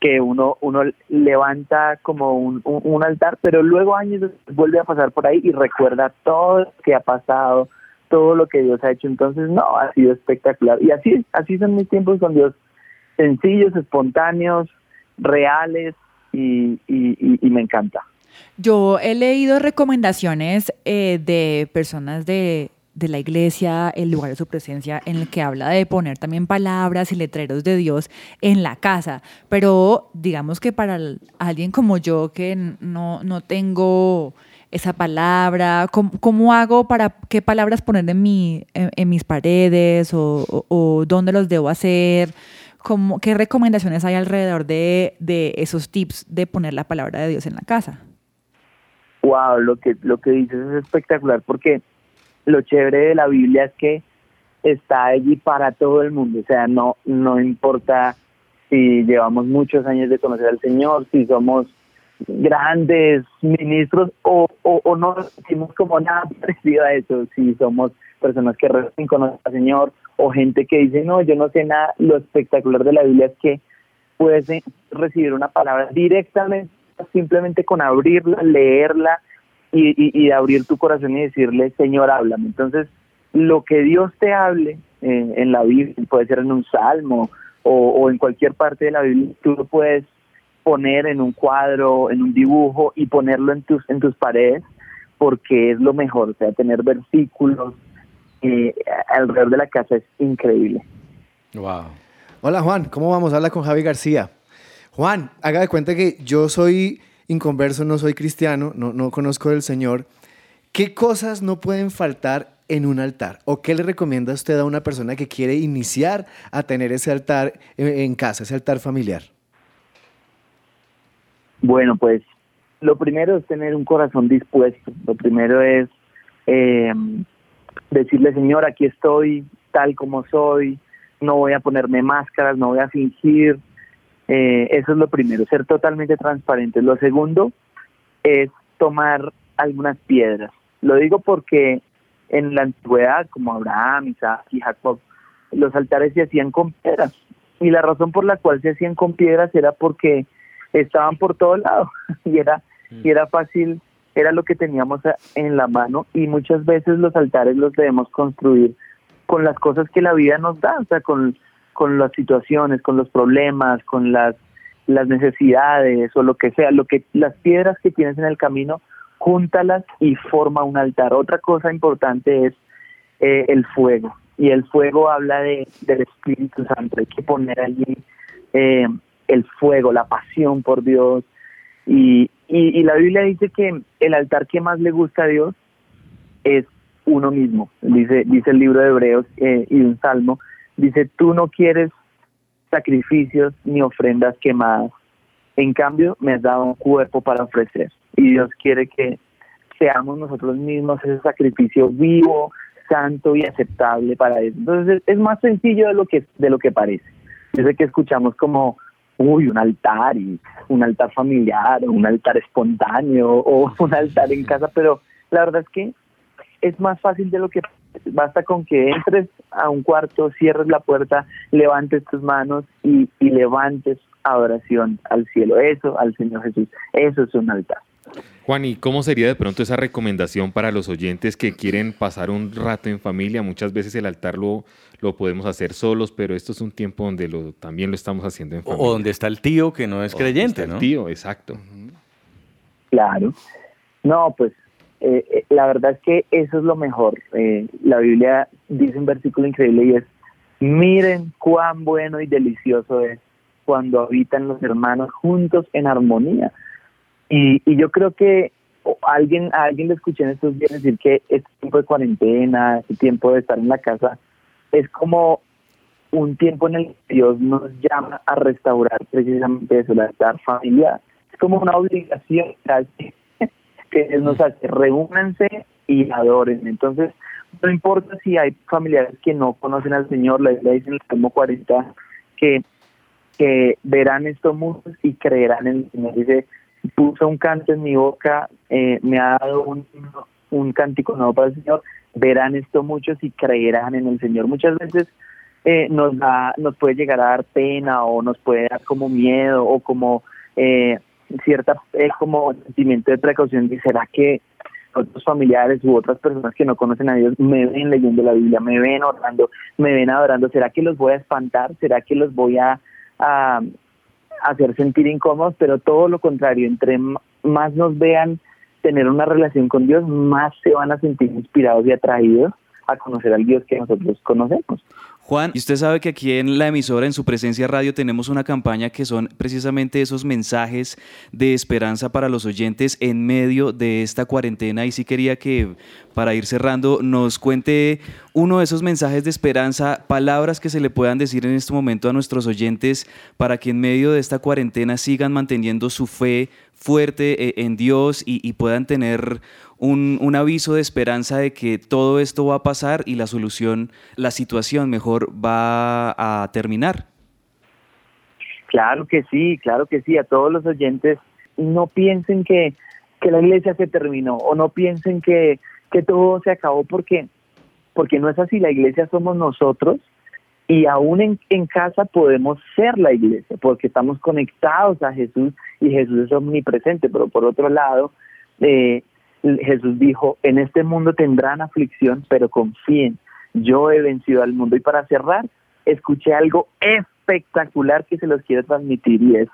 que uno uno levanta como un, un, altar pero luego años vuelve a pasar por ahí y recuerda todo lo que ha pasado todo lo que Dios ha hecho. Entonces no ha sido espectacular. Y así así son mis tiempos con Dios. Sencillos espontáneos reales y, y, y, y me encanta.
Yo he leído recomendaciones eh, de personas de, de la iglesia, el lugar de su presencia, en el que habla de poner también palabras y letreros de Dios en la casa. Pero digamos que para alguien como yo que no, no tengo esa palabra, ¿cómo, cómo hago para qué palabras poner en, mi, en, en mis paredes o, o- o dónde los debo hacer? ¿Cómo, ¿Qué recomendaciones hay alrededor de, de esos tips de poner la palabra de Dios en la casa?
Wow, lo que lo que dices es espectacular porque lo chévere de la Biblia es que está allí para todo el mundo, o sea, no no importa si llevamos muchos años de conocer al Señor, si somos grandes ministros o, o, o no sentimos como nada parecido a eso, si somos personas que recién conocen al Señor o gente que dice, no, yo no sé nada, lo espectacular de la Biblia es que puedes recibir una palabra directamente, simplemente con abrirla, leerla y, y, y abrir tu corazón y decirle, Señor, háblame. Entonces, lo que Dios te hable eh, en la Biblia, puede ser en un salmo o, o en cualquier parte de la Biblia, tú lo puedes poner en un cuadro, en un dibujo y ponerlo en tus, en tus paredes, porque es lo mejor, o sea, tener versículos eh, alrededor de la casa es increíble.
Wow.
Hola Juan, ¿cómo vamos? Habla con Javi García. Juan, haga de cuenta que yo soy inconverso, no soy cristiano, no, no conozco del Señor. ¿Qué cosas no pueden faltar en un altar? ¿O qué le recomienda usted a una persona que quiere iniciar a tener ese altar en en casa, ese altar familiar?
Bueno, pues lo primero es tener un corazón dispuesto. Lo primero es eh, decirle, Señor, aquí estoy tal como soy, no voy a ponerme máscaras, no voy a fingir. Eh, eso es lo primero, ser totalmente transparente. Lo segundo es tomar algunas piedras. Lo digo porque en la antigüedad, como Abraham, Isaac y Jacob, los altares se hacían con piedras. Y la razón por la cual se hacían con piedras era porque estaban por todos lados y era, y era fácil, era lo que teníamos en la mano y muchas veces los altares los debemos construir con las cosas que la vida nos da, o sea, con, con las situaciones, con los problemas, con las, las necesidades o lo que sea, lo que las piedras que tienes en el camino, júntalas y forma un altar. Otra cosa importante es eh, el fuego. Y el fuego habla de, del Espíritu Santo, hay que poner allí eh, el fuego, la pasión por Dios. Y, y, la Biblia dice que el altar que más le gusta a Dios es uno mismo, dice, dice el libro de Hebreos eh, y un salmo, dice, tú no quieres sacrificios ni ofrendas quemadas, en cambio me has dado un cuerpo para ofrecer y Dios quiere que seamos nosotros mismos ese sacrificio vivo, santo y aceptable para Él. Entonces es más sencillo de lo que de lo que parece. Yo sé que escuchamos como uy, un altar y un altar familiar o un altar espontáneo o un altar en casa, pero la verdad es que es más fácil de lo que parece. Basta con que entres a un cuarto, cierres la puerta, levantes tus manos y, y levantes adoración al cielo, eso al Señor Jesús, eso es un altar.
Juan, ¿y cómo sería de pronto esa recomendación para los oyentes que quieren pasar un rato en familia? Muchas veces el altar lo, lo podemos hacer solos, pero esto es un tiempo donde lo, también lo estamos haciendo en
O,
familia.
o donde está el tío que no es
O donde
creyente,
está el
¿no?
tío, exacto.
Claro. No, pues eh, eh, la verdad es que eso es lo mejor. Eh, la Biblia dice un versículo increíble y es, miren cuán bueno y delicioso es cuando habitan los hermanos juntos en armonía. Y, y yo creo que alguien, a alguien le escuché en estos días decir que este tiempo de cuarentena, este tiempo de estar en la casa, es como un tiempo en el que Dios nos llama a restaurar precisamente eso, la estar familiar. Es como una obligación casi que Él nos hace, reúnanse y adoren. Entonces, no importa si hay familiares que no conocen al Señor, la Biblia dice en el Salmo 40 que, que verán esto muchos y creerán en el Señor. Dice, puso un canto en mi boca, eh, me ha dado un, un cántico nuevo para el Señor, verán esto muchos y creerán en el Señor. Muchas veces eh, nos da, nos puede llegar a dar pena o nos puede dar como miedo o como eh, cierta eh, como sentimiento de precaución será que otros familiares u otras personas que no conocen a Dios me ven leyendo la Biblia, me ven orando, me ven adorando, será que los voy a espantar, será que los voy a, a hacer sentir incómodos, pero todo lo contrario, entre más nos vean tener una relación con Dios, más se van a sentir inspirados y atraídos a conocer al Dios que nosotros conocemos.
Juan, y usted sabe que aquí en la emisora, en su presencia radio, tenemos una campaña que son precisamente esos mensajes de esperanza para los oyentes en medio de esta cuarentena. Y sí quería que, para ir cerrando, nos cuente uno de esos mensajes de esperanza, palabras que se le puedan decir en este momento a nuestros oyentes para que en medio de esta cuarentena sigan manteniendo su fe fuerte eh, en Dios y, puedan tener un, un aviso de esperanza de que todo esto va a pasar y la solución, la situación mejor va a terminar.
Claro que sí, claro que sí. A todos los oyentes, no piensen que, que la iglesia se terminó o no piensen que, que todo se acabó porque, porque no es así. La iglesia somos nosotros y aún en, en casa podemos ser la iglesia porque estamos conectados a Jesús y Jesús es omnipresente. Pero por otro lado, eh, Jesús dijo, en este mundo tendrán aflicción, pero confíen, yo he vencido al mundo. Y para cerrar, escuché algo espectacular que se los quiero transmitir y es,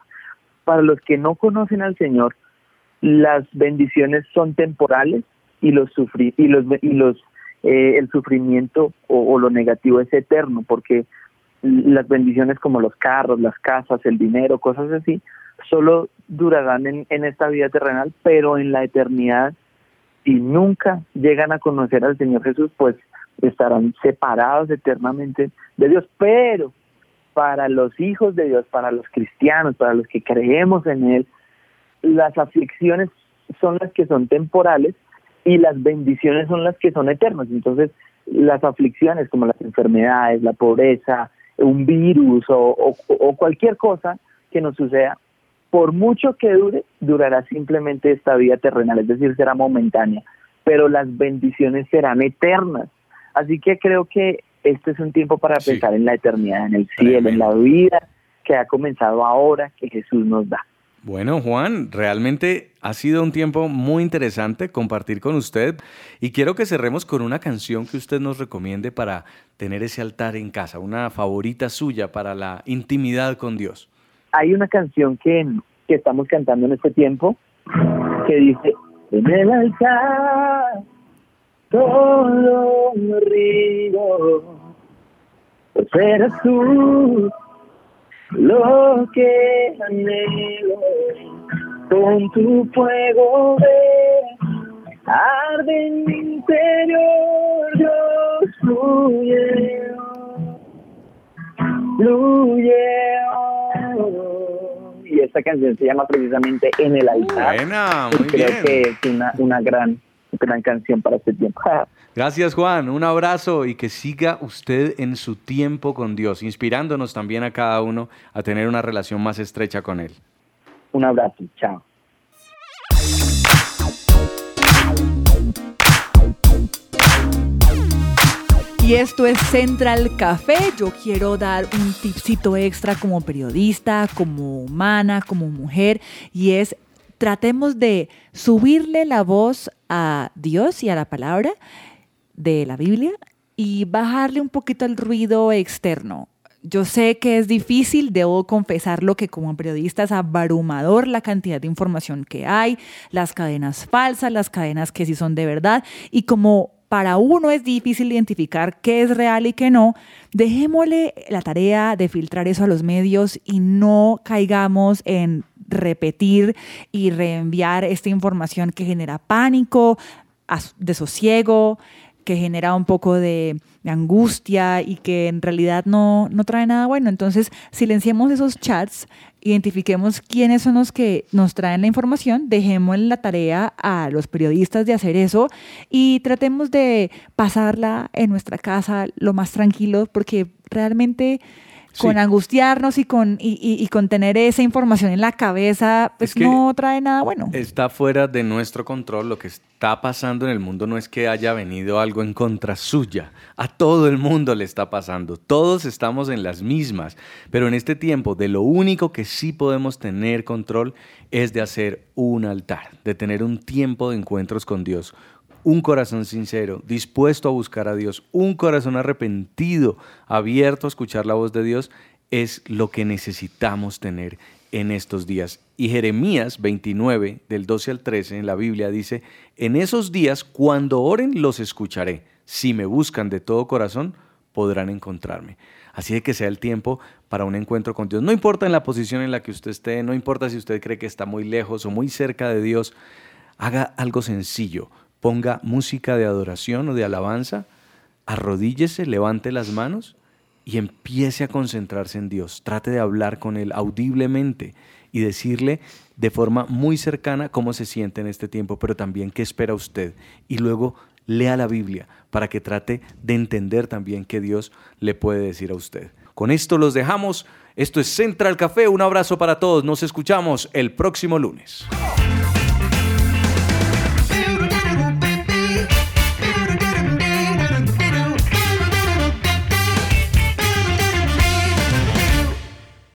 para los que no conocen al Señor, las bendiciones son temporales y los sufri y los y los eh, el sufrimiento o, lo negativo es eterno porque las bendiciones como los carros, las casas, el dinero, cosas así, solo durarán en, en esta vida terrenal, pero en la eternidad, si nunca llegan a conocer al Señor Jesús, pues estarán separados eternamente de Dios. Pero para los hijos de Dios, para los cristianos, para los que creemos en Él, las aflicciones son las que son temporales y las bendiciones son las que son eternas. Entonces, las aflicciones como las enfermedades, la pobreza, un virus o, cualquier cosa que nos suceda, por mucho que dure, durará simplemente esta vida terrenal, es decir, será momentánea, pero las bendiciones serán eternas. Así que creo que este es un tiempo para pensar en la eternidad, en el cielo, en la vida que ha comenzado ahora, que Jesús nos da.
Bueno, Juan, realmente ha sido un tiempo muy interesante compartir con usted y quiero que cerremos con una canción que usted nos recomiende para tener ese altar en casa, una favorita suya para la intimidad con Dios.
Hay una canción que, que estamos cantando en este tiempo que dice, en el altar todo río, pues tú lo que anhelo con tu fuego ve arde en mi interior yo fluye fluye. Y esta canción se llama precisamente En el altar.
Buena muy
creo
bien.
que es una, una gran gran canción para este tiempo
Gracias Juan, un abrazo y que siga usted en su tiempo con Dios, inspirándonos también a cada uno a tener una relación más estrecha con Él.
Un abrazo, chao.
Y esto es Central Café. Yo quiero dar un tipcito extra como periodista, como humana, como mujer, y es tratemos de subirle la voz a Dios y a la palabra de la Biblia y bajarle un poquito el ruido externo. Yo sé que es difícil, debo confesarlo que como periodista es abrumador la cantidad de información que hay, las cadenas falsas, las cadenas que sí son de verdad, y como para uno es difícil identificar qué es real y qué no, dejémosle la tarea de filtrar eso a los medios y no caigamos en repetir y reenviar esta información que genera pánico, desosiego, que genera un poco de, angustia y que en realidad no, no trae nada bueno. Entonces, silenciemos esos chats, identifiquemos quiénes son los que nos traen la información, dejemos la tarea a los periodistas de hacer eso y tratemos de pasarla en nuestra casa lo más tranquilo porque realmente con angustiarnos y con, y, con tener esa información en la cabeza, pues no trae nada bueno.
Está fuera de nuestro control. Lo que está pasando en el mundo no es que haya venido algo en contra suya. A todo el mundo le está pasando. Todos estamos en las mismas. Pero en este tiempo, de lo único que sí podemos tener control es de hacer un altar, de tener un tiempo de encuentros con Dios un corazón sincero, dispuesto a buscar a Dios, un corazón arrepentido, abierto a escuchar la voz de Dios, es lo que necesitamos tener en estos días. Y Jeremías 29, del 12 al 13 en la Biblia dice, en esos días cuando oren los escucharé. Si me buscan de todo corazón, podrán encontrarme. Así de que sea el tiempo para un encuentro con Dios. No importa en la posición en la que usted esté, no importa si usted cree que está muy lejos o muy cerca de Dios, haga algo sencillo ponga música de adoración o de alabanza, arrodíllese, levante las manos y empiece a concentrarse en Dios. Trate de hablar con Él audiblemente y decirle de forma muy cercana cómo se siente en este tiempo, pero también qué espera usted. Y luego lea la Biblia para que trate de entender también qué Dios le puede decir a usted. Con esto los dejamos. Esto es Central Café. Un abrazo para todos. Nos escuchamos el próximo lunes.